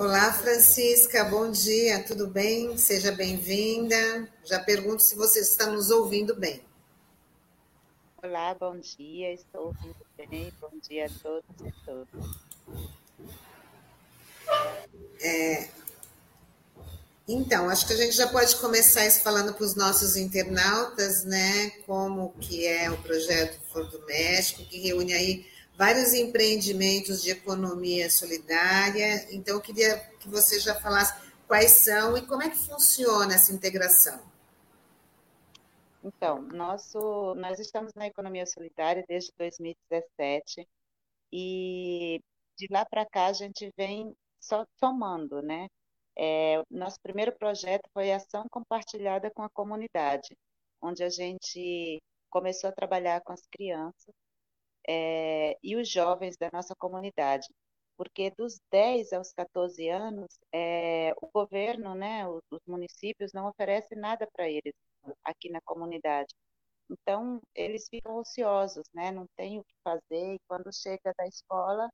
Olá, Francisca, bom dia, tudo bem? Seja bem-vinda. Já pergunto se você está nos ouvindo bem. Olá, bom dia, estou ouvindo bem. Bom dia a todos e todas. É, então, acho que a gente já pode começar isso falando para os nossos internautas, né? Como que é o projeto Flor do México, que reúne aí vários empreendimentos de economia solidária. Então, eu queria que você já falasse quais são e como é que funciona essa integração. Então, nosso, nós estamos na economia solidária desde 2017 e de lá para cá a gente vem só tomando, né? É, nosso primeiro projeto foi ação compartilhada com a comunidade, onde a gente começou a trabalhar com as crianças é, e os jovens da nossa comunidade, porque dos 10 aos 14 anos, é, o governo, né, os, os municípios não oferecem nada para eles aqui na comunidade. Então, eles ficam ociosos, né, não tem o que fazer, e quando chega da escola,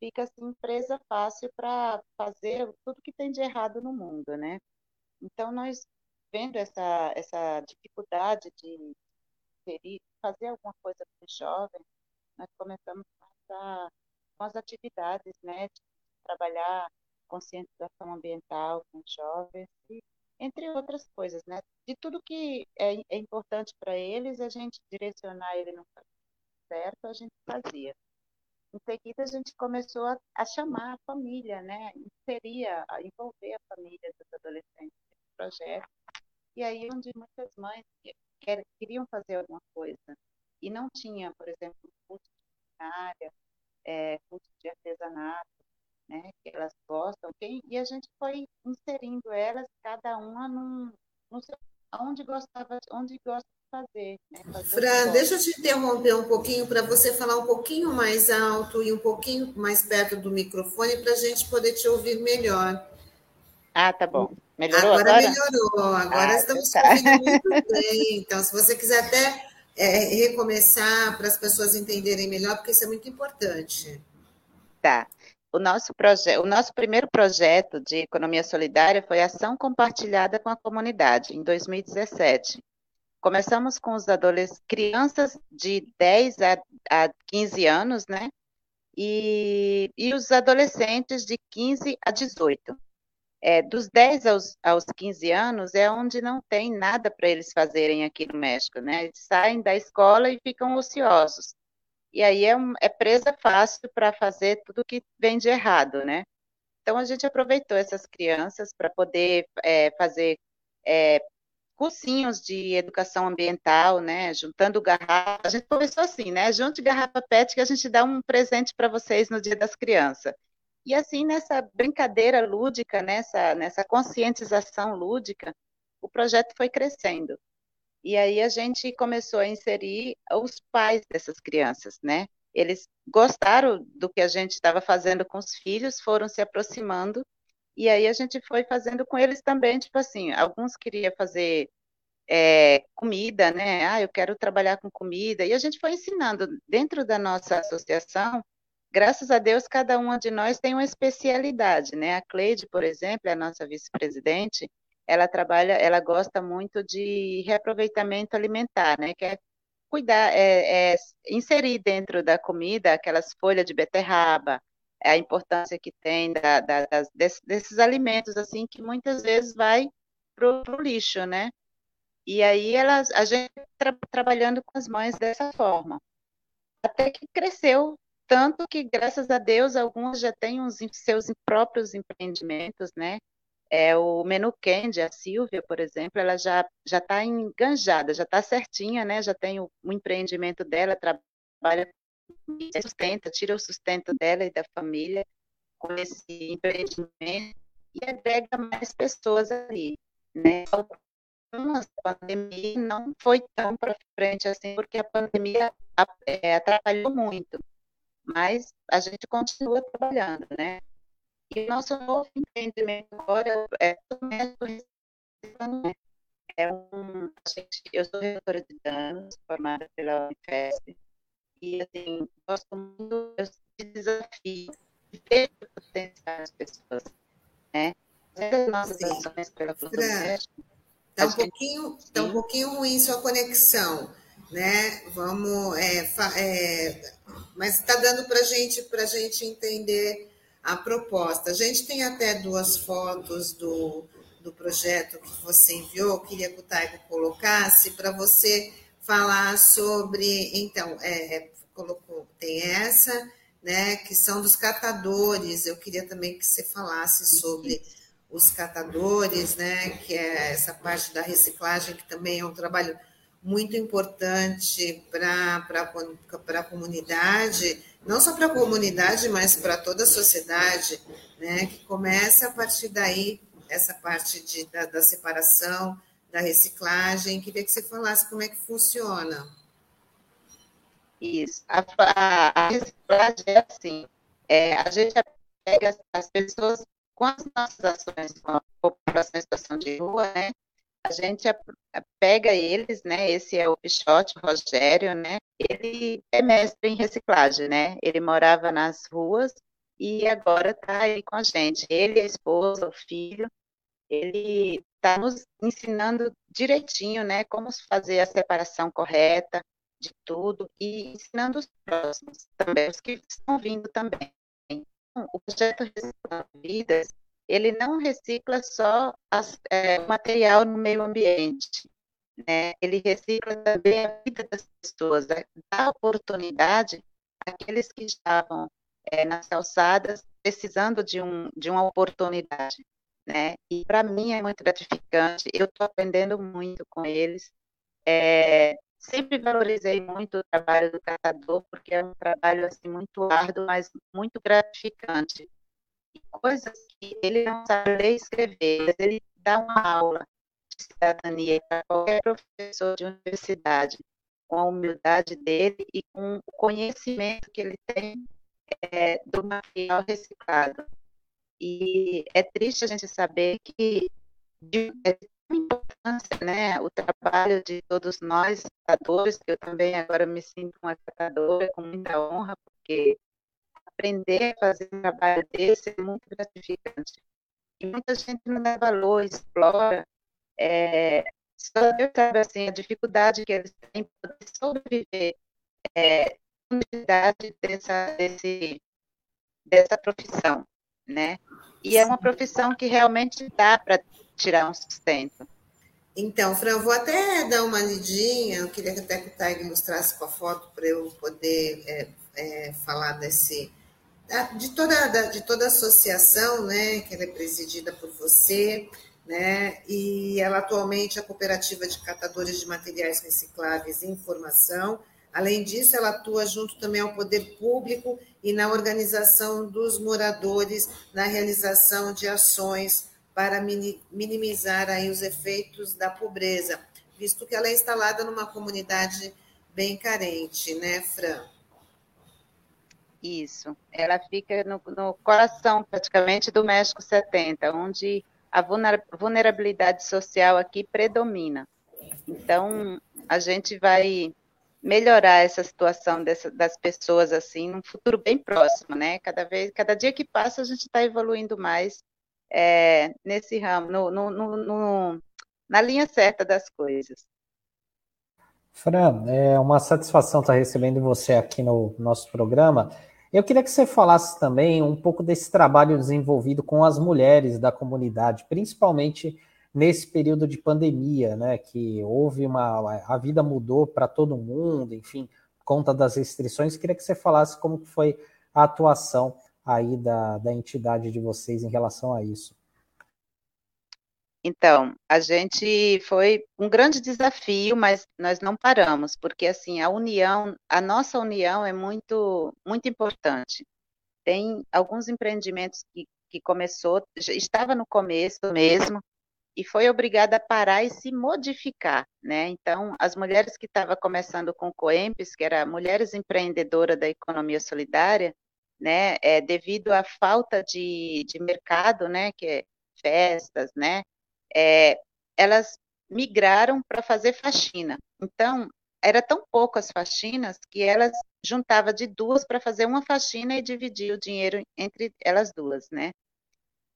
fica assim presa fácil para fazer tudo que tem de errado no mundo, né? Então, nós vendo essa, essa dificuldade de fazer alguma coisa para os jovens, nós começamos a, com as atividades, né, de trabalhar conscientização ambiental com jovens, e, entre outras coisas, né, de tudo que é, é importante para eles, a gente direcionar ele no certo, a gente fazia. Em seguida, a gente começou a, a chamar a família, né, inserir, a envolver a família dos adolescentes nesse projeto, e aí onde muitas mães queriam fazer alguma coisa, e não tinha, por exemplo, curso de culinária, é, curso de artesanato, né, que elas gostam, e a gente foi inserindo elas, cada uma num, no seu, onde gostava, onde gosta de fazer. Né, fazer Fran, deixa eu te interromper um pouquinho para você falar um pouquinho mais alto e um pouquinho mais perto do microfone para a gente poder te ouvir melhor. Ah, tá bom. Melhorou agora? Agora melhorou, agora ah, estamos tá. ouvindo muito bem. Então, se você quiser até é, recomeçar para as pessoas entenderem melhor, porque isso é muito importante. Tá. O nosso, projeto, o nosso primeiro projeto de economia solidária foi ação compartilhada com a comunidade, em 2017. Começamos com os adolescentes, crianças de 10 a, a 15 anos, né? E, e os adolescentes de 15 a 18 é, dos 10 aos, aos 15 anos é onde não tem nada para eles fazerem aqui no México, né? Eles saem da escola e ficam ociosos. E aí é, é presa fácil para fazer tudo que vem de errado, né? Então a gente aproveitou essas crianças para poder é, fazer é, cursinhos de educação ambiental, né? Juntando garrafa. A gente começou assim, né? Junte garrafa PET que a gente dá um presente para vocês no Dia das Crianças. E assim, nessa brincadeira lúdica, nessa, nessa conscientização lúdica, o projeto foi crescendo. E aí a gente começou a inserir os pais dessas crianças, né? Eles gostaram do que a gente estava fazendo com os filhos, foram se aproximando, e aí a gente foi fazendo com eles também, tipo assim, alguns queriam fazer é, comida, né? Ah, eu quero trabalhar com comida, e a gente foi ensinando dentro da nossa associação graças a Deus, cada uma de nós tem uma especialidade, né? A Cleide, por exemplo, é a nossa vice-presidente, ela trabalha, ela gosta muito de reaproveitamento alimentar, né? Que é cuidar, é, é inserir dentro da comida aquelas folhas de beterraba, a importância que tem da, da, das, desses, alimentos, assim, que muitas vezes vai para o lixo, né? E aí elas, a gente tra trabalhando com as mães dessa forma. Até que cresceu tanto que, graças a Deus, alguns já têm os seus próprios empreendimentos, né? É, o Menu Candy, a Silvia, por exemplo, ela já já está enganjada, já está certinha, né? Já tem o, o empreendimento dela, trabalha, sustenta, tira o sustento dela e da família com esse empreendimento e agrega mais pessoas ali, né? A pandemia não foi tão para frente assim, porque a pandemia é, atrapalhou muito mas a gente continua trabalhando, né? E o nosso novo empreendimento agora é é um, gente, eu sou reitora de danos, formada pela Unifesp, e assim, gosto muito de desafio, de ver o potencial das pessoas. né? As nossas ações pela Fran, Está um, pouquinho, tá um pouquinho ruim sua conexão, né? Vamos, é, é, mas está dando para gente, a gente entender a proposta. A gente tem até duas fotos do, do projeto que você enviou, queria que o Taigo colocasse para você falar sobre. Então, é, é, colocou, tem essa, né, que são dos catadores. Eu queria também que você falasse sobre os catadores, né, que é essa parte da reciclagem, que também é um trabalho muito importante para a comunidade, não só para a comunidade, mas para toda a sociedade, né, que começa a partir daí, essa parte de, da, da separação, da reciclagem. Queria que você falasse como é que funciona. Isso. A, a, a reciclagem é assim, é, a gente pega as pessoas com as nossas ações com a população em situação de rua, né, a gente pega eles, né, esse é o Pichote, o Rogério, né, ele é mestre em reciclagem, né, ele morava nas ruas e agora está aí com a gente, ele, a esposa, o filho, ele está nos ensinando direitinho, né, como fazer a separação correta de tudo e ensinando os próximos também, os que estão vindo também. O projeto Reciclando Vidas, ele não recicla só as, é, o material no meio ambiente, né? ele recicla também a vida das pessoas, né? dá oportunidade àqueles que estavam é, nas calçadas precisando de, um, de uma oportunidade. Né? E para mim é muito gratificante, eu estou aprendendo muito com eles. É, sempre valorizei muito o trabalho do catador, porque é um trabalho assim muito árduo, mas muito gratificante. Coisas que ele não sabe ler e escrever, mas ele dá uma aula de cidadania para qualquer professor de universidade, com a humildade dele e com o conhecimento que ele tem é, do material reciclado. E é triste a gente saber que de, é importância, né, o trabalho de todos nós, catadores, que eu também agora me sinto uma catadora com muita honra, porque aprender a fazer um trabalho desse é muito gratificante. E muita gente não dá valor, explora, é, só Deus sabe assim, a dificuldade que eles têm para sobreviver é, dessa, desse, dessa profissão, né? E é uma profissão que realmente dá para tirar um sustento. Então, Fran, vou até dar uma lidinha, eu queria que até que o Tag mostrasse com a foto para eu poder é, é, falar desse, de toda, de toda a associação, né, que ela é presidida por você, né, e ela atualmente é a cooperativa de catadores de materiais recicláveis em formação. Além disso, ela atua junto também ao poder público e na organização dos moradores na realização de ações para minimizar aí os efeitos da pobreza, visto que ela é instalada numa comunidade bem carente, né, Fran? Isso, ela fica no, no coração praticamente do México 70, onde a vulnerabilidade social aqui predomina. Então, a gente vai melhorar essa situação dessa, das pessoas assim num futuro bem próximo, né? Cada vez, cada dia que passa a gente está evoluindo mais é, nesse ramo, no, no, no, na linha certa das coisas. Fran, é uma satisfação estar recebendo você aqui no nosso programa. Eu queria que você falasse também um pouco desse trabalho desenvolvido com as mulheres da comunidade, principalmente nesse período de pandemia, né? Que houve uma. a vida mudou para todo mundo, enfim, conta das restrições. Eu queria que você falasse como foi a atuação aí da, da entidade de vocês em relação a isso? Então, a gente foi um grande desafio, mas nós não paramos, porque assim, a união, a nossa união é muito muito importante. Tem alguns empreendimentos que, que começou, estava no começo mesmo, e foi obrigada a parar e se modificar, né? Então, as mulheres que estavam começando com o COEMPES, que era Mulheres Empreendedoras da Economia Solidária, né, é, devido à falta de, de mercado, né, que é festas, né, é, elas migraram para fazer faxina. Então, era tão pouco as faxinas que elas juntavam de duas para fazer uma faxina e dividir o dinheiro entre elas duas, né?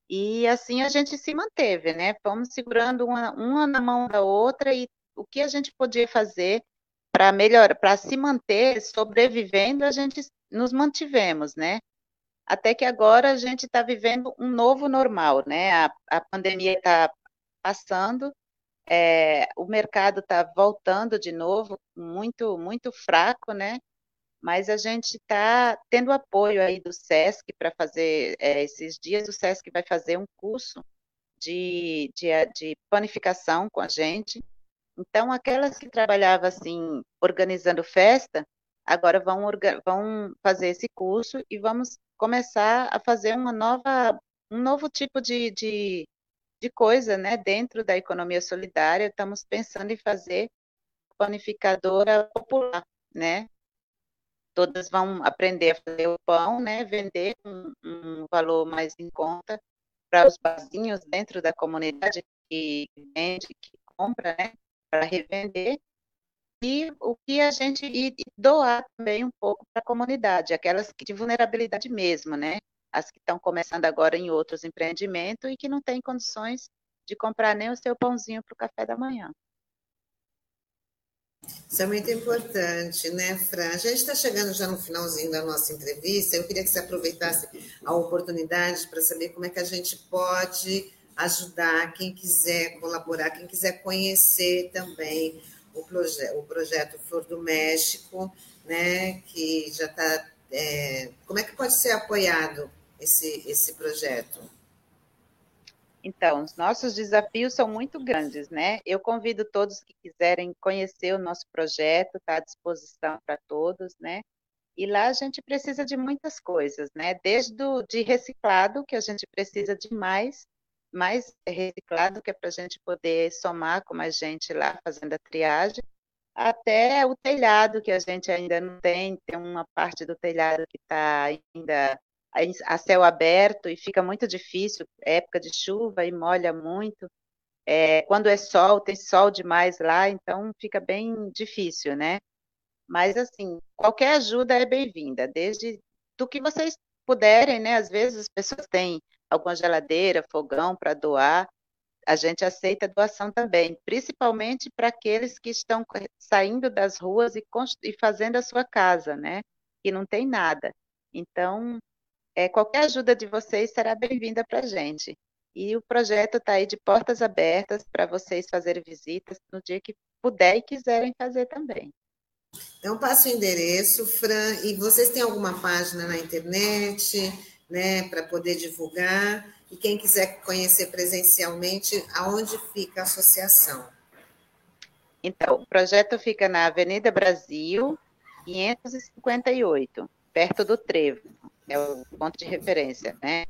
E assim a gente se manteve, né? Fomos segurando uma, uma na mão da outra e o que a gente podia fazer para melhorar, para se manter sobrevivendo, a gente nos mantivemos, né? Até que agora a gente está vivendo um novo normal, né? A, a pandemia está passando, é, o mercado está voltando de novo, muito, muito fraco, né? Mas a gente está tendo apoio aí do SESC para fazer é, esses dias. O SESC vai fazer um curso de, de, de panificação com a gente. Então, aquelas que trabalhavam assim, organizando festa, agora vão, vão fazer esse curso e vamos começar a fazer uma nova, um novo tipo de, de, de coisa né, dentro da economia solidária. Estamos pensando em fazer panificadora popular, né? Todas vão aprender a fazer o pão, né? Vender um, um valor mais em conta para os barzinhos dentro da comunidade que vende, que compra, né? Para revender e o que a gente e doar também um pouco para a comunidade, aquelas que de vulnerabilidade mesmo, né? As que estão começando agora em outros empreendimentos e que não têm condições de comprar nem o seu pãozinho para o café da manhã. Isso é muito importante, né, Fran? A gente está chegando já no finalzinho da nossa entrevista. Eu queria que você aproveitasse a oportunidade para saber como é que a gente pode ajudar quem quiser colaborar, quem quiser conhecer também o, proje o projeto Flor do México, né, que já está. É, como é que pode ser apoiado esse, esse projeto? Então, os nossos desafios são muito grandes, né? Eu convido todos que quiserem conhecer o nosso projeto, está à disposição para todos, né? E lá a gente precisa de muitas coisas, né? Desde o de reciclado, que a gente precisa de mais, mais reciclado, que é para a gente poder somar com mais gente lá fazendo a triagem, até o telhado, que a gente ainda não tem, tem uma parte do telhado que está ainda a céu aberto e fica muito difícil, época de chuva e molha muito. É, quando é sol, tem sol demais lá, então fica bem difícil, né? Mas, assim, qualquer ajuda é bem-vinda, desde do que vocês puderem, né? Às vezes as pessoas têm alguma geladeira, fogão para doar, a gente aceita doação também, principalmente para aqueles que estão saindo das ruas e, e fazendo a sua casa, né? Que não tem nada. Então, é, qualquer ajuda de vocês será bem-vinda para a gente. E o projeto está aí de portas abertas para vocês fazerem visitas no dia que puder e quiserem fazer também. Então, passa o endereço, Fran, e vocês têm alguma página na internet, né, para poder divulgar? E quem quiser conhecer presencialmente, aonde fica a associação? Então, o projeto fica na Avenida Brasil, 558, perto do Trevo é o ponto de referência, né?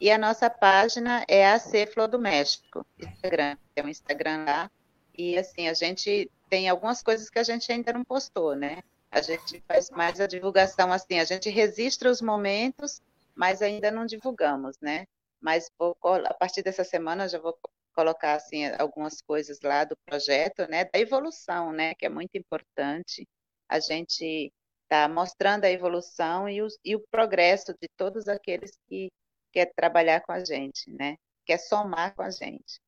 E a nossa página é a Flor do México, Instagram, é um Instagram lá. E assim, a gente tem algumas coisas que a gente ainda não postou, né? A gente faz mais a divulgação assim, a gente registra os momentos, mas ainda não divulgamos, né? Mas vou, a partir dessa semana já vou colocar assim algumas coisas lá do projeto, né? Da evolução, né? Que é muito importante. A gente está mostrando a evolução e, os, e, o progresso de todos aqueles que quer trabalhar com a gente, né? Quer somar com a gente.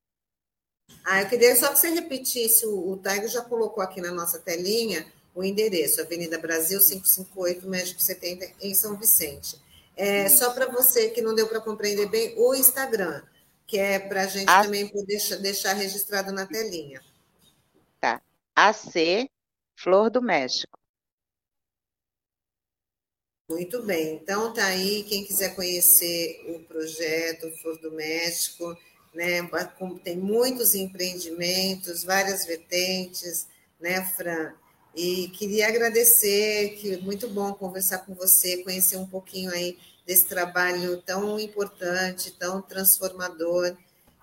Ah, eu queria só que você repetisse, o, o Taigo já colocou aqui na nossa telinha o endereço, Avenida Brasil 558, México 70, em São Vicente. É, só para você que não deu para compreender bem, o Instagram, que é para a gente a... também poder deixar registrado na telinha. Tá. AC Flor do México. Muito bem, então tá aí, quem quiser conhecer o projeto Flor do México, né, tem muitos empreendimentos, várias vertentes, né, Fran? E queria agradecer, que muito bom conversar com você, conhecer um pouquinho aí desse trabalho tão importante, tão transformador.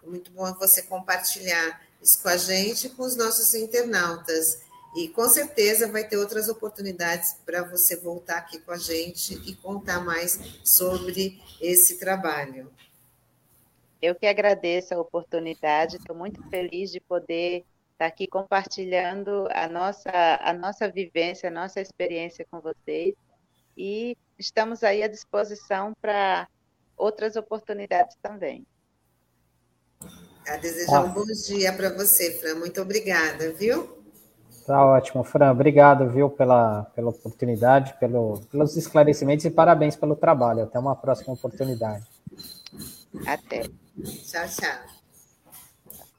Muito bom você compartilhar isso com a gente e com os nossos internautas. E com certeza vai ter outras oportunidades para você voltar aqui com a gente e contar mais sobre esse trabalho. Eu que agradeço a oportunidade, estou muito feliz de poder estar aqui compartilhando a nossa, a nossa vivência, a nossa experiência com vocês. E estamos aí à disposição para outras oportunidades também. A desejar um bom dia para você, Fran. Muito obrigada, viu? Tá ótimo, Fran. Obrigado, viu, pela, pela oportunidade, pelo, pelos esclarecimentos e parabéns pelo trabalho. Até uma próxima oportunidade. Até. Tchau, tchau.